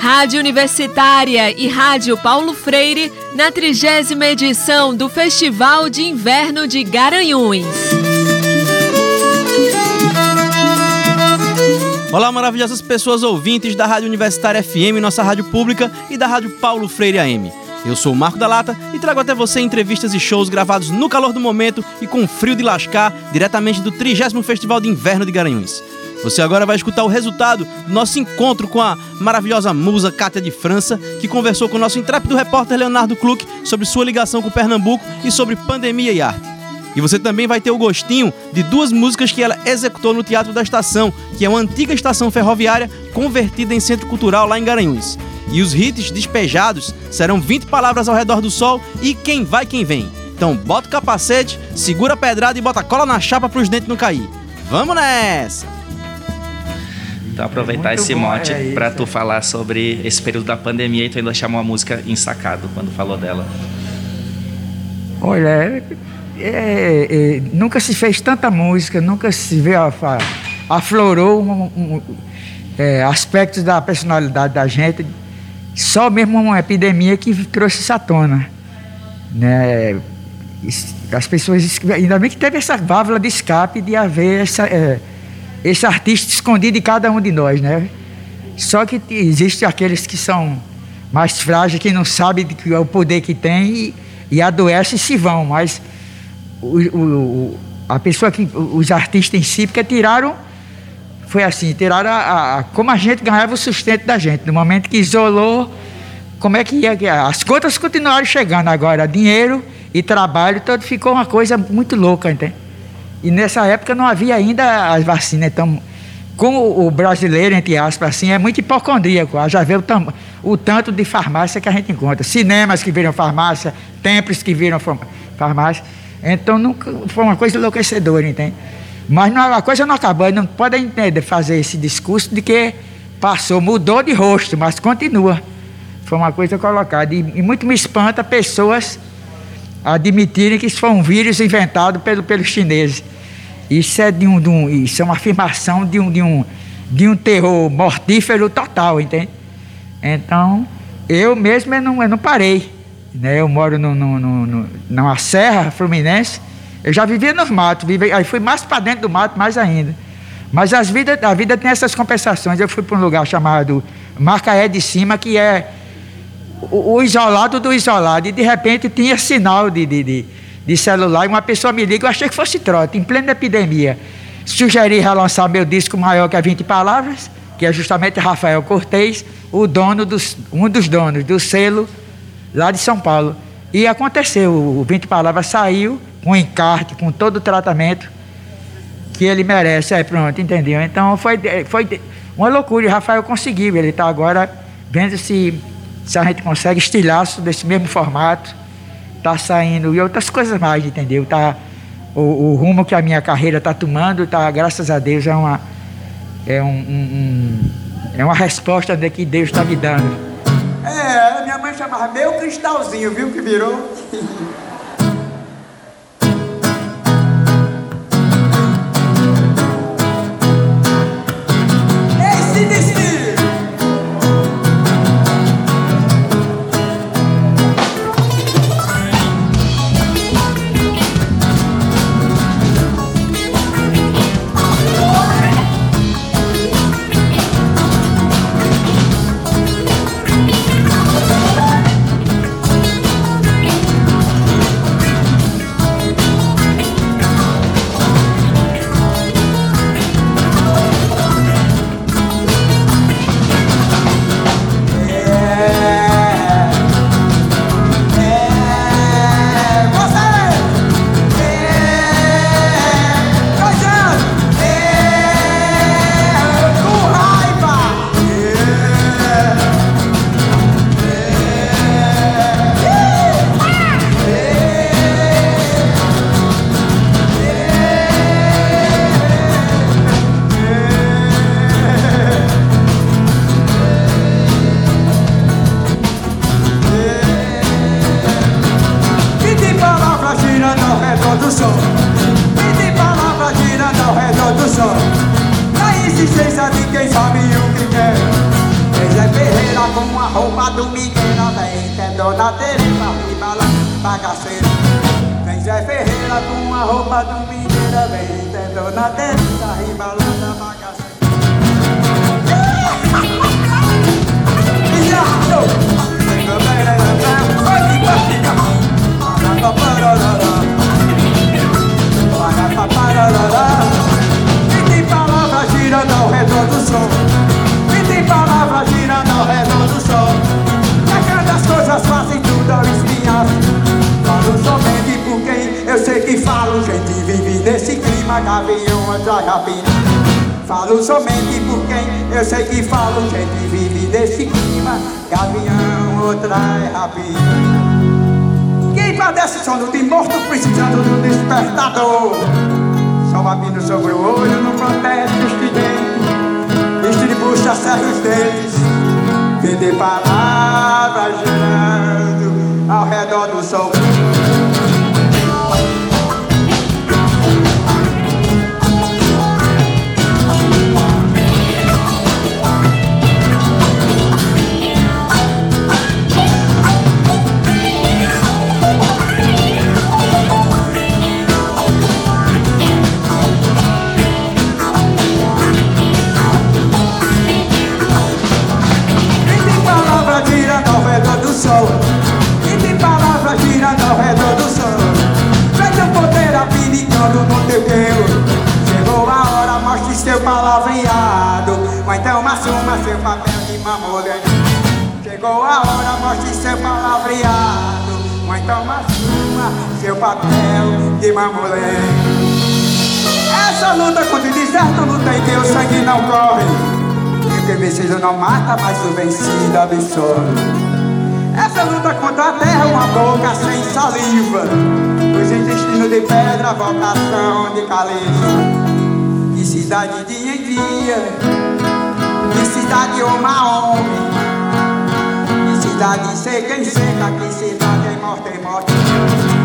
Rádio Universitária e Rádio Paulo Freire na trigésima edição do Festival de Inverno de Garanhuns. Olá, maravilhosas pessoas ouvintes da Rádio Universitária FM, nossa rádio pública, e da Rádio Paulo Freire AM. Eu sou o Marco da Lata e trago até você entrevistas e shows gravados no calor do momento e com frio de lascar, diretamente do 30 Festival de Inverno de Garanhuns. Você agora vai escutar o resultado do nosso encontro com a maravilhosa musa Cátia de França, que conversou com o nosso intrépido repórter Leonardo Kluck sobre sua ligação com Pernambuco e sobre pandemia e arte. E você também vai ter o gostinho de duas músicas que ela executou no Teatro da Estação, que é uma antiga estação ferroviária convertida em centro cultural lá em Garanhuns. E os hits despejados serão 20 palavras ao redor do sol e quem vai, quem vem. Então bota o capacete, segura a pedrada e bota cola na chapa para os dentes não cair. Vamos nessa! Então aproveitar esse mote é para tu falar sobre esse período da pandemia e tu ainda chamou a música Ensacado quando falou dela. Olha, é, é, é, nunca se fez tanta música, nunca se vê aflorou um, um, é, aspectos da personalidade da gente. Só mesmo uma epidemia que trouxe essa tona. Né? As pessoas, ainda bem que teve essa válvula de escape de haver essa é, esse artista escondido em cada um de nós, né? Só que existem aqueles que são mais frágeis, que não sabem o poder que tem e, e adoecem e se vão, mas o, o, a pessoa que, os artistas em si, porque tiraram, foi assim, tiraram a, a, como a gente ganhava o sustento da gente. No momento que isolou, como é que ia? As contas continuaram chegando agora, dinheiro e trabalho, todo ficou uma coisa muito louca, entende? E nessa época não havia ainda as vacinas. Então, como o brasileiro, entre aspas, assim, é muito hipocondríaco. Já vê o, o, tanto de farmácia que a gente encontra. Cinemas que viram farmácia, templos que viram farmácia. Então, nunca, foi uma coisa enlouquecedora, entende? Mas não, a coisa não acabou. Não pode entender, fazer esse discurso de que passou, mudou de rosto, mas continua. Foi uma coisa colocada. E, e muito me espanta pessoas admitirem que isso foi um vírus inventado pelo, pelos chineses. Isso é, de um, de um, isso é uma afirmação de um, de, um, de um terror mortífero total, entende? Então, eu mesmo eu não, eu não parei. Né? Eu moro no, no, no, numa serra fluminense. Eu já vivia nos matos, vivi, aí fui mais para dentro do mato, mais ainda. Mas as vida, a vida tem essas compensações. Eu fui para um lugar chamado Macaé de Cima, que é o, o, isolado do isolado, e de repente tinha sinal de, de, de, de, celular, e uma pessoa me liga, eu achei que fosse trote, em plena epidemia. Sugeri relançar meu disco maior que a 20 palavras, que é justamente Rafael Cortez, o dono dos, um dos donos do selo lá de São Paulo. E aconteceu, o 20 palavras saiu com encarte, com todo o tratamento que ele merece. É pronto, entendeu? Então foi, foi uma loucura. E Rafael conseguiu, ele está agora vendo se se a gente consegue estilhaço desse mesmo formato, tá saindo e outras coisas mais, entendeu? Tá o, o rumo que a minha carreira está tomando, tá, graças a Deus é uma é um, um, um é uma resposta de que Deus está me dando. É, minha mãe chamava meu cristalzinho, viu que virou? Ferreira com a roupa do Miguel Vem, é Dona Teresa, ribala, bagaceira Vem Zé Ferreira com a roupa do Miguel Vem, é Dona Teresa, ribalando a bagaceira gavião atrás rapina. Falo somente por quem eu sei que falo Gente vive nesse clima, gavião outra rapina. Quem padece sono de morto precisando do despertador. Só babino sobre o olho, não protege estridente Distribuixa serra os dentes. Vender palavras girando ao redor do sol de mamolé Essa luta contra o deserto, luta em que o sangue não corre. E o que vencido não mata, mas o vencido absorve. Essa luta contra a terra, uma boca sem saliva. Os intestinos de pedra, vocação de caliça. Que cidade dia em dia Que cidade uma homem. Que cidade seca em seca Que cidade em morte em morte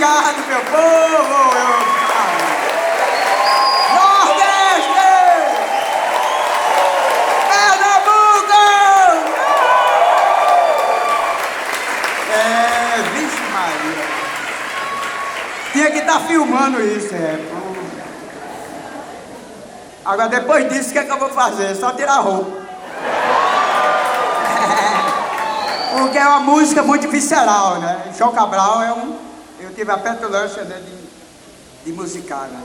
Obrigado, meu povo! Nordeste! Pernambuco! É, vixe Maria. Tinha que estar tá filmando isso, é. Agora, depois disso, o que, é que eu vou fazer? Só tirar a roupa. porque é uma música muito visceral, né? João Cabral é um. Eu tive a petulância né, de, de musicar, né?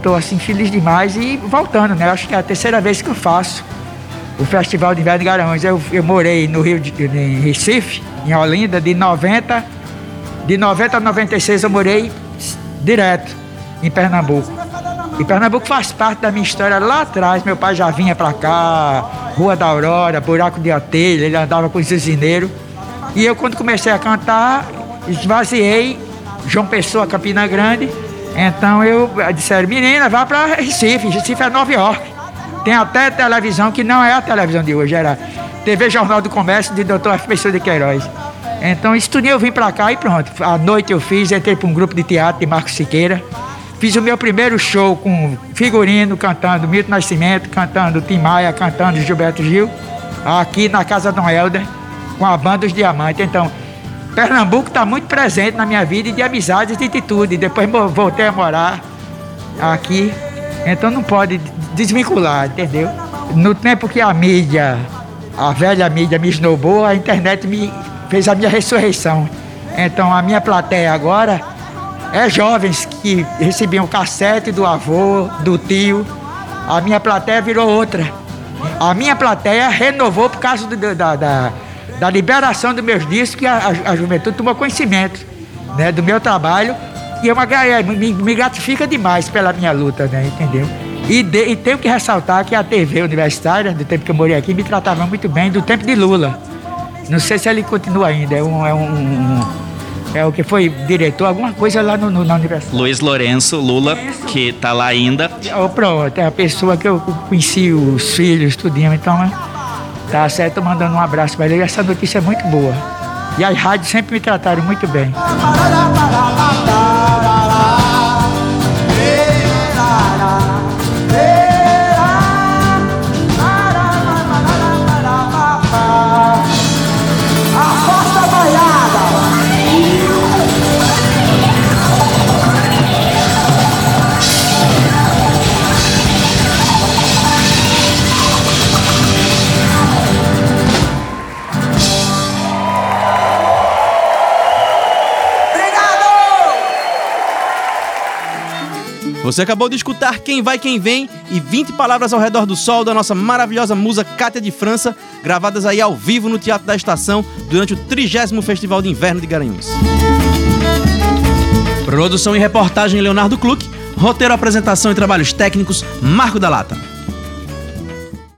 Estou assim feliz demais e voltando, né? Acho que é a terceira vez que eu faço o Festival de Inverno de Garanhuns. Eu, eu morei no Rio de em Recife, em Olinda, de 90, de 90 a 96 eu morei direto em Pernambuco. E Pernambuco faz parte da minha história lá atrás. Meu pai já vinha para cá, Rua da Aurora, Buraco de Atelha, ele andava com os usineiros. E eu, quando comecei a cantar, esvaziei João Pessoa, Campina Grande. Então eu disseram, menina, vá para Recife. Recife é Nova York. Tem até televisão que não é a televisão de hoje, era TV Jornal do Comércio de Dr. Pessoa de Queiroz. Então, estudei, eu vim para cá e pronto. À noite eu fiz, entrei para um grupo de teatro de Marcos Siqueira. Fiz o meu primeiro show com figurino, cantando Milton Nascimento, cantando Tim Maia, cantando Gilberto Gil, aqui na Casa Dom Helder, com a banda Os Diamantes. Então, Pernambuco está muito presente na minha vida de amizades e de tudo. E depois voltei a morar aqui. Então não pode desvincular, entendeu? No tempo que a mídia, a velha mídia me esnobou, a internet me fez a minha ressurreição. Então a minha plateia agora é jovens que recebiam cassete do avô, do tio. A minha plateia virou outra. A minha plateia renovou por causa do, da, da, da, liberação dos meus discos, que a, a, a juventude tomou conhecimento né, do meu trabalho. E é uma, é, me, me gratifica demais pela minha luta, né, entendeu? E, de, e tenho que ressaltar que a TV universitária, do tempo que eu morei aqui, me tratava muito bem, do tempo de Lula. Não sei se ele continua ainda, é um, é um é o que foi diretor, alguma coisa lá no, no, na universidade. Luiz Lourenço Lula, que está lá ainda. Oh, pronto, é a pessoa que eu conheci, os filhos, tudinho, então né? Tá certo, mandando um abraço para ele. Essa notícia é muito boa. E as rádios sempre me trataram muito bem. Você acabou de escutar Quem Vai Quem Vem e 20 palavras ao redor do sol da nossa maravilhosa musa Cátia de França, gravadas aí ao vivo no Teatro da Estação durante o 30 Festival de Inverno de Garanhuns. Produção e reportagem Leonardo Kluck, roteiro, apresentação e trabalhos técnicos Marco da Lata.